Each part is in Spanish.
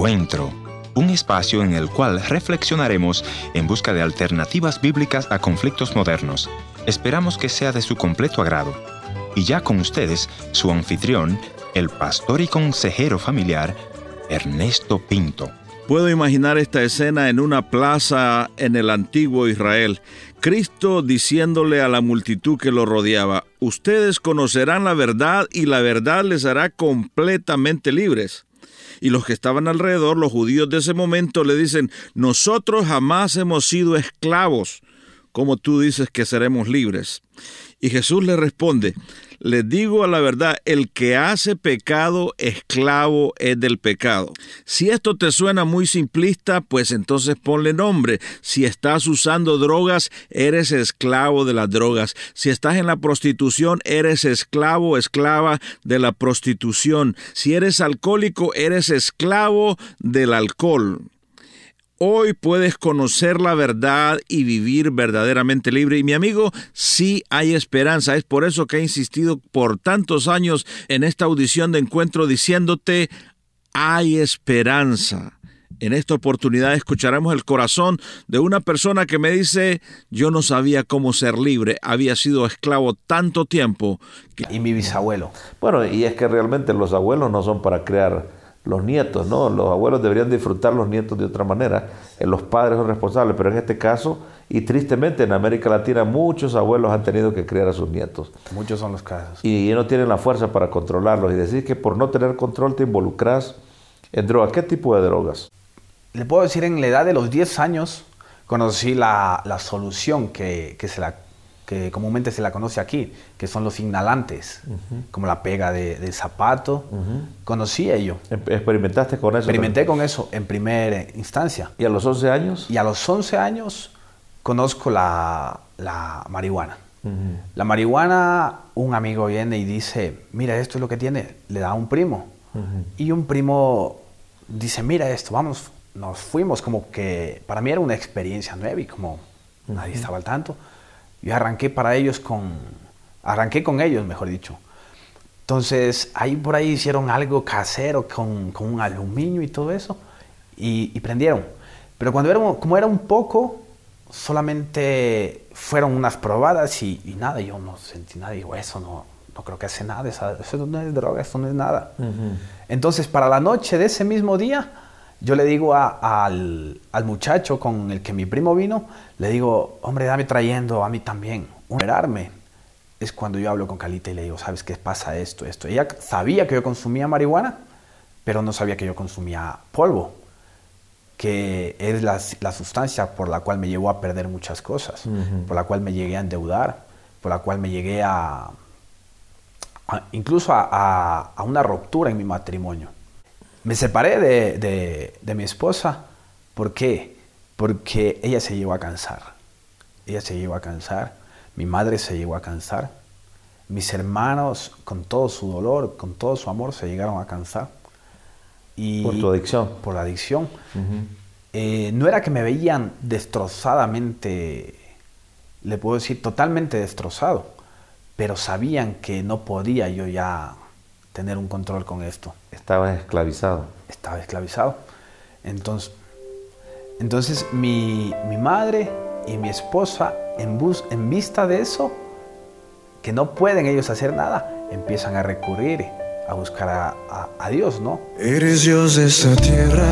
Encuentro, un espacio en el cual reflexionaremos en busca de alternativas bíblicas a conflictos modernos. Esperamos que sea de su completo agrado. Y ya con ustedes, su anfitrión, el pastor y consejero familiar, Ernesto Pinto. Puedo imaginar esta escena en una plaza en el antiguo Israel. Cristo diciéndole a la multitud que lo rodeaba, ustedes conocerán la verdad y la verdad les hará completamente libres. Y los que estaban alrededor, los judíos de ese momento, le dicen, nosotros jamás hemos sido esclavos, como tú dices que seremos libres. Y Jesús le responde, les digo a la verdad, el que hace pecado, esclavo es del pecado. Si esto te suena muy simplista, pues entonces ponle nombre. Si estás usando drogas, eres esclavo de las drogas. Si estás en la prostitución, eres esclavo, esclava de la prostitución. Si eres alcohólico, eres esclavo del alcohol. Hoy puedes conocer la verdad y vivir verdaderamente libre. Y mi amigo, sí hay esperanza. Es por eso que he insistido por tantos años en esta audición de encuentro diciéndote, hay esperanza. En esta oportunidad escucharemos el corazón de una persona que me dice, yo no sabía cómo ser libre, había sido esclavo tanto tiempo. Y mi bisabuelo. Bueno, y es que realmente los abuelos no son para crear los nietos, ¿no? Los abuelos deberían disfrutar los nietos de otra manera, eh, los padres son responsables, pero en este caso, y tristemente en América Latina, muchos abuelos han tenido que criar a sus nietos. Muchos son los casos. Y, no tienen la fuerza para controlarlos. Y decir que por no tener control te involucras en drogas. ¿Qué tipo de drogas? Le puedo decir, en la edad de los 10 años, conocí la, la solución que, que se la que comúnmente se la conoce aquí, que son los inhalantes, como la pega de, zapato. Conocí ello. ¿Experimentaste con eso? Experimenté con eso en primera instancia. ¿Y a los 11 años? Y a los 11 años conozco la, marihuana. La marihuana, un amigo viene y dice, mira, esto es lo que tiene, le da a un primo. Y un primo dice, mira esto, vamos, nos fuimos, como que para mí era una experiencia nueva y como nadie estaba al tanto. Yo arranqué para ellos con, arranqué con ellos, mejor dicho. Entonces, ahí por ahí hicieron algo casero con, con un aluminio y todo eso, y, prendieron. Pero cuando era, como era un poco, solamente fueron unas probadas y, nada, yo no sentí nada, digo, eso no, no creo que hace nada, eso, no es droga, eso no es nada. Entonces, para la noche de ese mismo día, yo le digo al, muchacho con el que mi primo vino, le digo, hombre, dame trayendo a mí también. Operarme es cuando yo hablo con Calita y le digo, ¿sabes qué pasa esto, esto? Ella sabía que yo consumía marihuana, pero no sabía que yo consumía polvo, que es la, sustancia por la cual me llevó a perder muchas cosas, por la cual me llegué a endeudar, por la cual me llegué a, incluso a una ruptura en mi matrimonio. Me separé de, mi esposa. ¿Por qué? Porque ella se llegó a cansar. Ella se llegó a cansar. Mi madre se llegó a cansar. Mis hermanos, con todo su dolor, con todo su amor, se llegaron a cansar. Y por tu adicción. Por la adicción. Eh, no era que me veían destrozadamente, le puedo decir, totalmente destrozado, pero sabían que no podía yo ya tener un control con esto. Estaba esclavizado. Estaba esclavizado. Entonces, entonces mi, madre y mi esposa, en, bus, en vista de eso, que no pueden ellos hacer nada, empiezan a recurrir a buscar a, a Dios, ¿no? Eres Dios de esta tierra,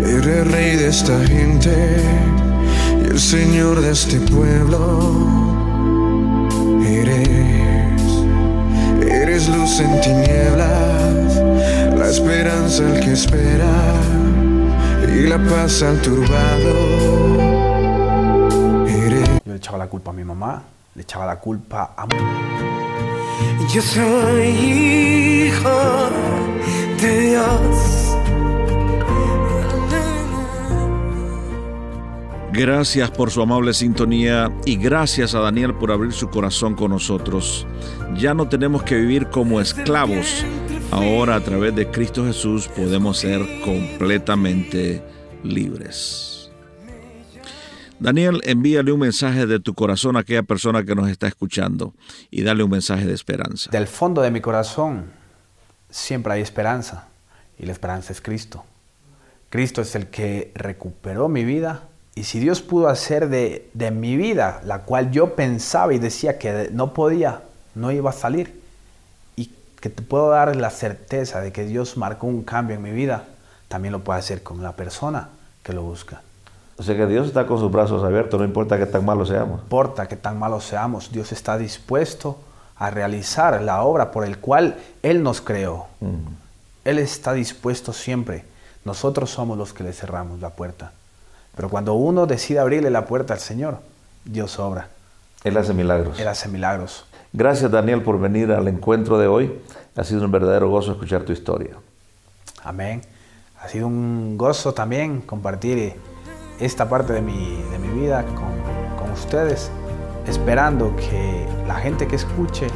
eres rey de esta gente, y el Señor de este pueblo. luz en tinieblas, la esperanza al que espera y la paz al turbado. Yo le echaba la culpa a mi mamá, le echaba la culpa a mi... Yo soy hijo de Dios. Gracias por su amable sintonía y gracias a Daniel por abrir su corazón con nosotros. Ya no tenemos que vivir como esclavos. Ahora a través de Cristo Jesús podemos ser completamente libres. Daniel, envíale un mensaje de tu corazón a aquella persona que nos está escuchando y dale un mensaje de esperanza. Del fondo de mi corazón siempre hay esperanza y la esperanza es Cristo. Cristo es el que recuperó mi vida. Y si Dios pudo hacer de, de mi vida, la cual yo pensaba y decía que no podía, no iba a salir, que te puedo dar la certeza de que Dios marcó un cambio en mi vida, también lo puede hacer con la persona que lo busca. O sea que Dios está con sus brazos abiertos, no importa que tan malos seamos. No importa que tan malos seamos, Dios está dispuesto a realizar la obra por el cual Él nos creó. Él está dispuesto siempre. Nosotros somos los que le cerramos la puerta. Pero cuando uno decide abrirle la puerta al Señor, Dios obra. Él hace milagros. Él hace milagros. Gracias Daniel por venir al encuentro de hoy. Ha sido un verdadero gozo escuchar tu historia. Amén. Ha sido un gozo también compartir esta parte de mi, de mi vida con, con ustedes, esperando que la gente que escuche